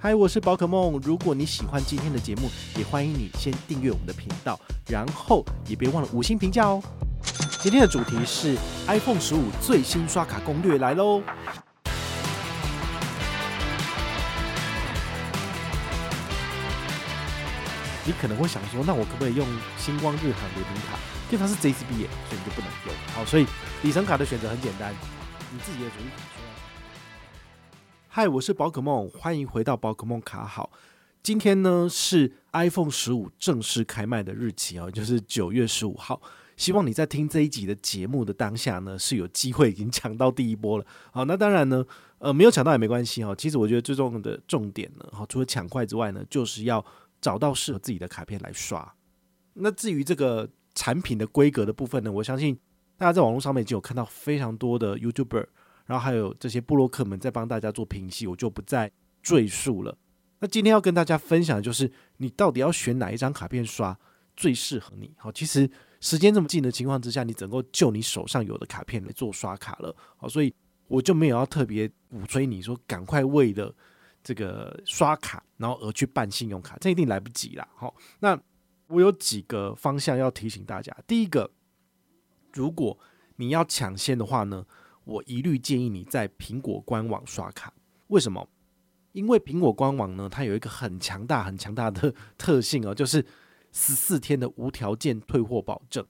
嗨，我是宝可梦。如果你喜欢今天的节目，也欢迎你先订阅我们的频道，然后也别忘了五星评价哦。今天的主题是 iPhone 十五最新刷卡攻略来喽。你可能会想说，那我可不可以用星光日航联名卡？因为它是 JCB，所以你就不能用。好，所以里程卡的选择很简单，你自己的主意。嗨，我是宝可梦，欢迎回到宝可梦卡好。今天呢是 iPhone 十五正式开卖的日期哦，就是九月十五号。希望你在听这一集的节目的当下呢，是有机会已经抢到第一波了。好，那当然呢，呃，没有抢到也没关系哈。其实我觉得最重要的重点呢，哈，除了抢快之外呢，就是要找到适合自己的卡片来刷。那至于这个产品的规格的部分呢，我相信大家在网络上面已经有看到非常多的 YouTuber。然后还有这些部落客们在帮大家做评析，我就不再赘述了。那今天要跟大家分享的就是，你到底要选哪一张卡片刷最适合你？好，其实时间这么近的情况之下，你只能就你手上有的卡片来做刷卡了。好，所以我就没有要特别鼓吹你说赶快为了这个刷卡，然后而去办信用卡，这一定来不及啦。好，那我有几个方向要提醒大家。第一个，如果你要抢先的话呢，我一律建议你在苹果官网刷卡，为什么？因为苹果官网呢，它有一个很强大、很强大的特性哦，就是十四天的无条件退货保证。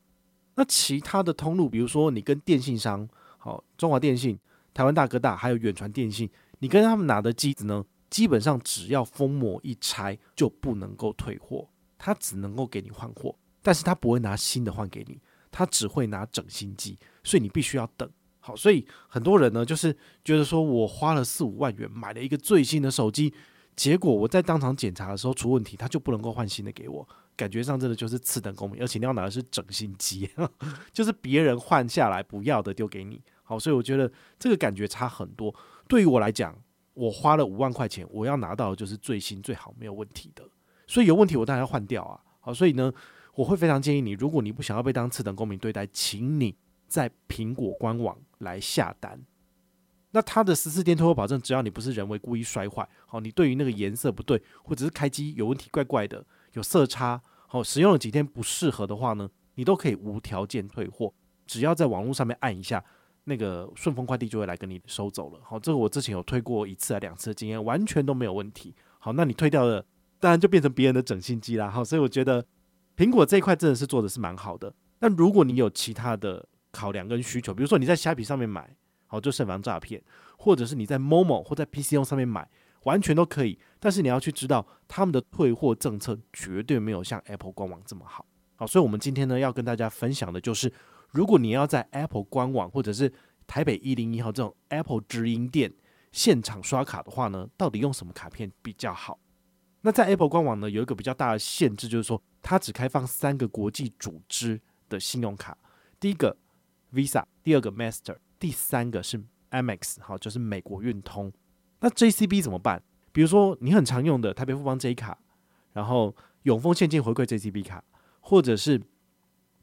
那其他的通路，比如说你跟电信商，好，中华电信、台湾大哥大，还有远传电信，你跟他们拿的机子呢，基本上只要封膜一拆就不能够退货，他只能够给你换货，但是他不会拿新的换给你，他只会拿整新机，所以你必须要等。好，所以很多人呢，就是觉得说我花了四五万元买了一个最新的手机，结果我在当场检查的时候出问题，他就不能够换新的给我，感觉上真的就是次等公民，而且你要拿的是整新机，就是别人换下来不要的丢给你。好，所以我觉得这个感觉差很多。对于我来讲，我花了五万块钱，我要拿到的就是最新最好没有问题的，所以有问题我当然要换掉啊。好，所以呢，我会非常建议你，如果你不想要被当次等公民对待，请你在苹果官网来下单，那它的十四天退货保证，只要你不是人为故意摔坏，好，你对于那个颜色不对，或者是开机有问题怪怪的，有色差，好，使用了几天不适合的话呢，你都可以无条件退货，只要在网络上面按一下，那个顺丰快递就会来跟你收走了。好，这个我之前有退过一次啊两次的经验，完全都没有问题。好，那你退掉了，当然就变成别人的整新机啦。好，所以我觉得苹果这一块真的是做的是蛮好的。但如果你有其他的，考量跟需求，比如说你在虾皮上面买，好就慎防诈骗；或者是你在 Momo 或在 PCO 上面买，完全都可以。但是你要去知道，他们的退货政策绝对没有像 Apple 官网这么好。好，所以我们今天呢要跟大家分享的就是，如果你要在 Apple 官网或者是台北一零一号这种 Apple 直营店现场刷卡的话呢，到底用什么卡片比较好？那在 Apple 官网呢有一个比较大的限制，就是说它只开放三个国际组织的信用卡，第一个。Visa，第二个 Master，第三个是 Amex，好，就是美国运通。那 JCB 怎么办？比如说你很常用的台北富邦 J 卡，然后永丰现金回馈 JCB 卡，或者是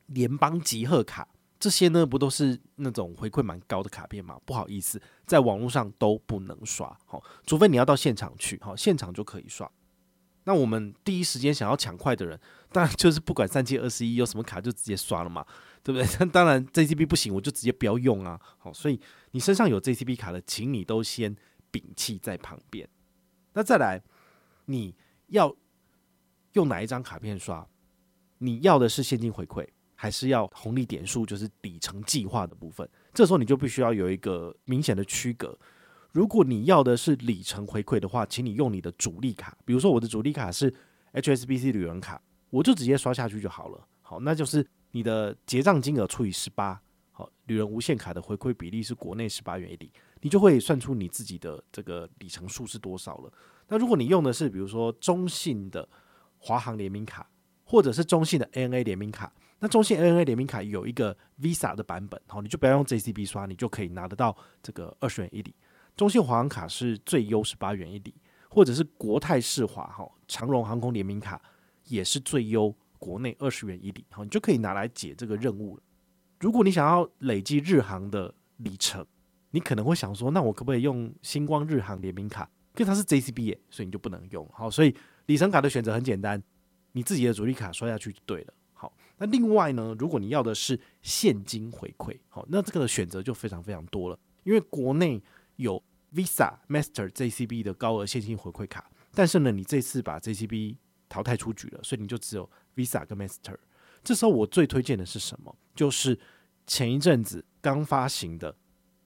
联邦集贺卡，这些呢不都是那种回馈蛮高的卡片吗？不好意思，在网络上都不能刷，好，除非你要到现场去，好，现场就可以刷。那我们第一时间想要抢快的人，当然就是不管三七二十一有什么卡就直接刷了嘛。对不对？当然，JCB 不行，我就直接不要用啊。好，所以你身上有 JCB 卡的，请你都先摒弃在旁边。那再来，你要用哪一张卡片刷？你要的是现金回馈，还是要红利点数？就是里程计划的部分。这时候你就必须要有一个明显的区隔。如果你要的是里程回馈的话，请你用你的主力卡，比如说我的主力卡是 HSBC 旅人卡，我就直接刷下去就好了。好，那就是。你的结账金额除以十八，好，旅人无限卡的回馈比例是国内十八元一里，你就会算出你自己的这个里程数是多少了。那如果你用的是比如说中信的华航联名卡，或者是中信的 ANA 联名卡，那中信 ANA 联名卡有一个 Visa 的版本，好，你就不要用 JCB 刷，你就可以拿得到这个二十元一里。中信华航卡是最优十八元一里，或者是国泰世华哈长荣航空联名卡也是最优。国内二十元一里，好，你就可以拿来解这个任务了。如果你想要累积日航的里程，你可能会想说，那我可不可以用星光日航联名卡？因为它是 JCB 耶，所以你就不能用。好，所以里程卡的选择很简单，你自己的主力卡刷下去就对了。好，那另外呢，如果你要的是现金回馈，好，那这个的选择就非常非常多了。因为国内有 Visa、Master、JCB 的高额现金回馈卡，但是呢，你这次把 JCB 淘汰出局了，所以你就只有 Visa 跟 Master。这时候我最推荐的是什么？就是前一阵子刚发行的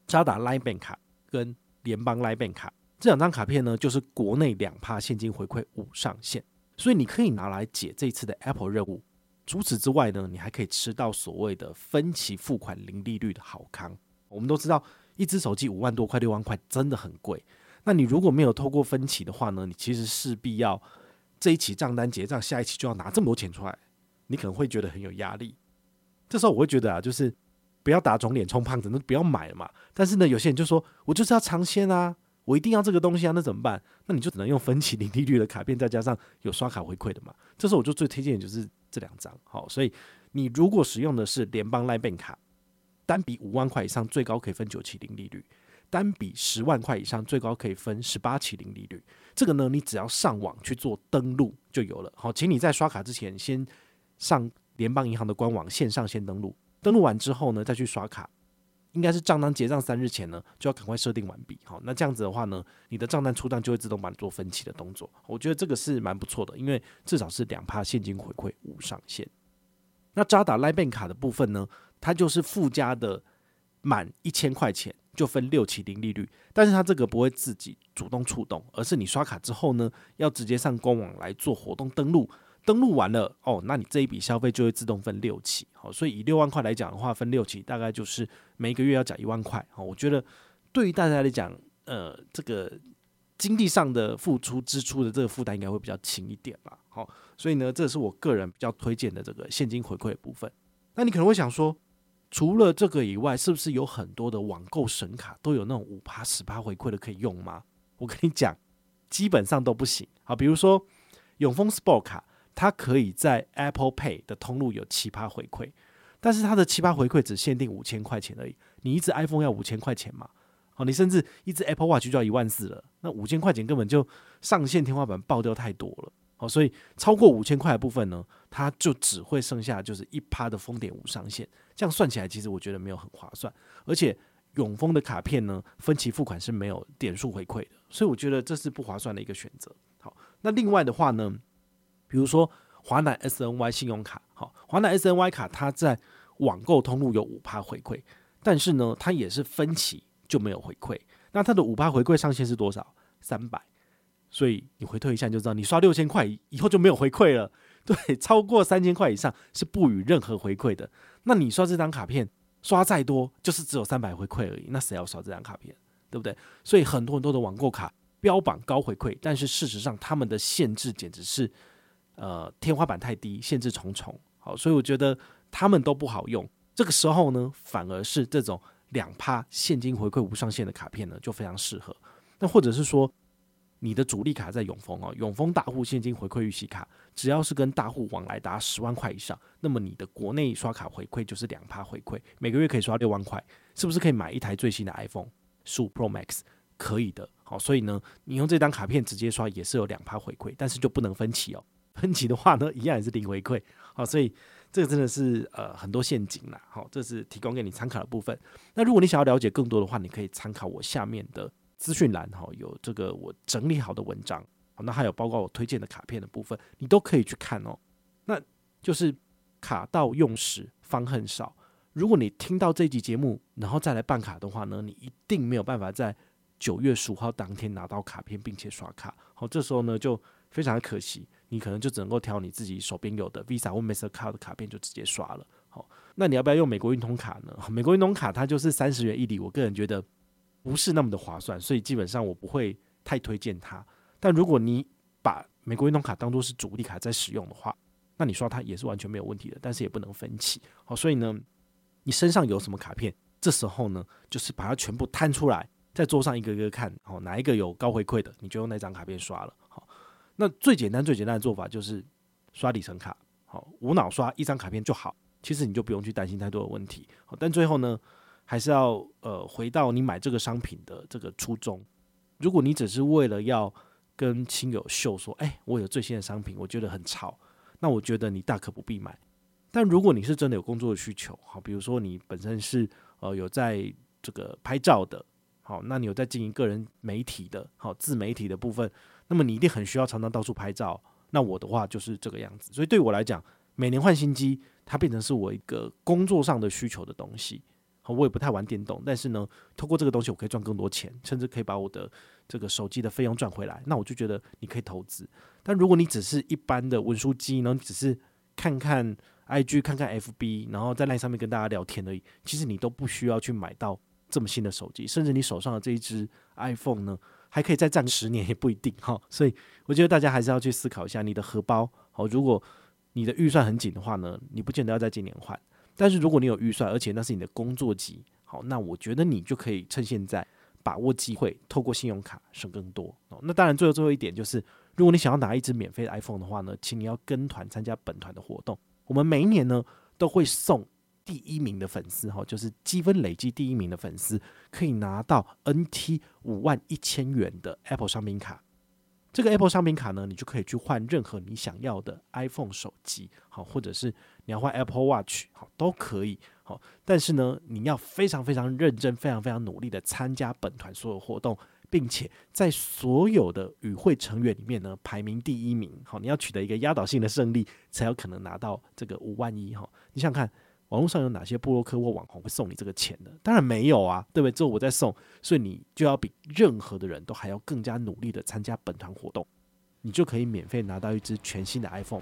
渣打 Line Bank 卡跟联邦 Line Bank 卡这两张卡片呢，就是国内两趴现金回馈无上限，所以你可以拿来解这次的 Apple 任务。除此之外呢，你还可以吃到所谓的分期付款零利率的好康。我们都知道，一只手机五万多块、六万块真的很贵。那你如果没有透过分期的话呢，你其实势必要这一期账单结账，下一期就要拿这么多钱出来，你可能会觉得很有压力。这时候我会觉得啊，就是不要打肿脸充胖子，那不要买了嘛。但是呢，有些人就说，我就是要尝鲜啊，我一定要这个东西啊，那怎么办？那你就只能用分期零利率的卡片，再加上有刷卡回馈的嘛。这时候我就最推荐就是这两张。好，所以你如果使用的是联邦 Line Bank 卡，单笔五万块以上，最高可以分九期零利率；单笔十万块以上，最高可以分十八期零利率。这个呢，你只要上网去做登录就有了。好，请你在刷卡之前先上。联邦银行的官网线上先登录，登录完之后呢，再去刷卡，应该是账单结账三日前呢，就要赶快设定完毕。好，那这样子的话呢，你的账单出账就会自动帮你做分期的动作。我觉得这个是蛮不错的，因为至少是两趴现金回馈无上限。那渣打 Line Bank 卡的部分呢，它就是附加的满一千块钱就分六期零利率，但是它这个不会自己主动触动，而是你刷卡之后呢，要直接上官网来做活动登录。登录完了哦，那你这一笔消费就会自动分六期，好，所以以六万块来讲的话，分六期大概就是每个月要缴一万块，好，我觉得对于大家来讲，呃，这个经济上的付出支出的这个负担应该会比较轻一点吧，好，所以呢，这是我个人比较推荐的这个现金回馈的部分。那你可能会想说，除了这个以外，是不是有很多的网购神卡都有那种五趴十趴回馈的可以用吗？我跟你讲，基本上都不行。好，比如说永丰 Sport 卡。它可以在 Apple Pay 的通路有七趴回馈，但是它的七趴回馈只限定五千块钱而已。你一只 iPhone 要五千块钱嘛？好，你甚至一只 Apple Watch 就要一万四了，那五千块钱根本就上限天花板爆掉太多了。好，所以超过五千块的部分呢，它就只会剩下就是一趴的封点无上限。这样算起来，其实我觉得没有很划算。而且永丰的卡片呢，分期付款是没有点数回馈的，所以我觉得这是不划算的一个选择。好，那另外的话呢？比如说华南 SNY 信用卡，好，华南 SNY 卡它在网购通路有五趴回馈，但是呢，它也是分期就没有回馈。那它的五趴回馈上限是多少？三百。所以你回退一下就知道，你刷六千块以后就没有回馈了。对，超过三千块以上是不予任何回馈的。那你刷这张卡片刷再多，就是只有三百回馈而已。那谁要刷这张卡片？对不对？所以很多很多的网购卡标榜高回馈，但是事实上他们的限制简直是。呃，天花板太低，限制重重，好，所以我觉得他们都不好用。这个时候呢，反而是这种两趴现金回馈无上限的卡片呢，就非常适合。那或者是说，你的主力卡在永丰哦，永丰大户现金回馈预习卡，只要是跟大户往来达十万块以上，那么你的国内刷卡回馈就是两趴回馈，每个月可以刷六万块，是不是可以买一台最新的 iPhone 十五 Pro Max？可以的，好，所以呢，你用这张卡片直接刷也是有两趴回馈，但是就不能分期哦。分期的话呢，一样也是零回馈，好，所以这个真的是呃很多陷阱啦，好，这是提供给你参考的部分。那如果你想要了解更多的话，你可以参考我下面的资讯栏，哈，有这个我整理好的文章，那还有包括我推荐的卡片的部分，你都可以去看哦。那就是卡到用时方恨少。如果你听到这集节目，然后再来办卡的话呢，你一定没有办法在九月十五号当天拿到卡片并且刷卡，好，这时候呢就非常的可惜。你可能就只能够挑你自己手边有的 Visa 或 Mastercard 的卡片就直接刷了。好，那你要不要用美国运通卡呢？美国运通卡它就是三十元一礼，我个人觉得不是那么的划算，所以基本上我不会太推荐它。但如果你把美国运通卡当做是主力卡在使用的话，那你刷它也是完全没有问题的，但是也不能分期。好，所以呢，你身上有什么卡片，这时候呢，就是把它全部摊出来，在桌上一个个看，好，哪一个有高回馈的，你就用那张卡片刷了。好。那最简单、最简单的做法就是刷里程卡，好，无脑刷一张卡片就好。其实你就不用去担心太多的问题。好，但最后呢，还是要呃回到你买这个商品的这个初衷。如果你只是为了要跟亲友秀说，哎，我有最新的商品，我觉得很潮，那我觉得你大可不必买。但如果你是真的有工作的需求，好，比如说你本身是呃有在这个拍照的，好，那你有在经营个人媒体的，好，自媒体的部分，那么你一定很需要常常到处拍照。那我的话就是这个样子，所以对我来讲，每年换新机，它变成是我一个工作上的需求的东西。我也不太玩电动，但是呢，透过这个东西，我可以赚更多钱，甚至可以把我的这个手机的费用赚回来。那我就觉得你可以投资。但如果你只是一般的文书机呢，只是看看。IG 看看 FB，然后在 LINE 上面跟大家聊天而已。其实你都不需要去买到这么新的手机，甚至你手上的这一只 iPhone 呢，还可以再战十年也不一定哈。所以我觉得大家还是要去思考一下你的荷包。好，如果你的预算很紧的话呢，你不见得要在今年换。但是如果你有预算，而且那是你的工作机，好，那我觉得你就可以趁现在把握机会，透过信用卡省更多。哦，那当然最后最后一点就是，如果你想要拿一支免费的 iPhone 的话呢，请你要跟团参加本团的活动。我们每一年呢都会送第一名的粉丝哈，就是积分累积第一名的粉丝可以拿到 NT 五万一千元的 Apple 商品卡。这个 Apple 商品卡呢，你就可以去换任何你想要的 iPhone 手机，好，或者是你要换 Apple Watch，好，都可以，好。但是呢，你要非常非常认真、非常非常努力的参加本团所有活动。并且在所有的与会成员里面呢，排名第一名。好，你要取得一个压倒性的胜利，才有可能拿到这个五万一。哈，你想看，网络上有哪些部落客或网红会送你这个钱的？当然没有啊，对不对？只有我在送，所以你就要比任何的人都还要更加努力的参加本团活动，你就可以免费拿到一支全新的 iPhone。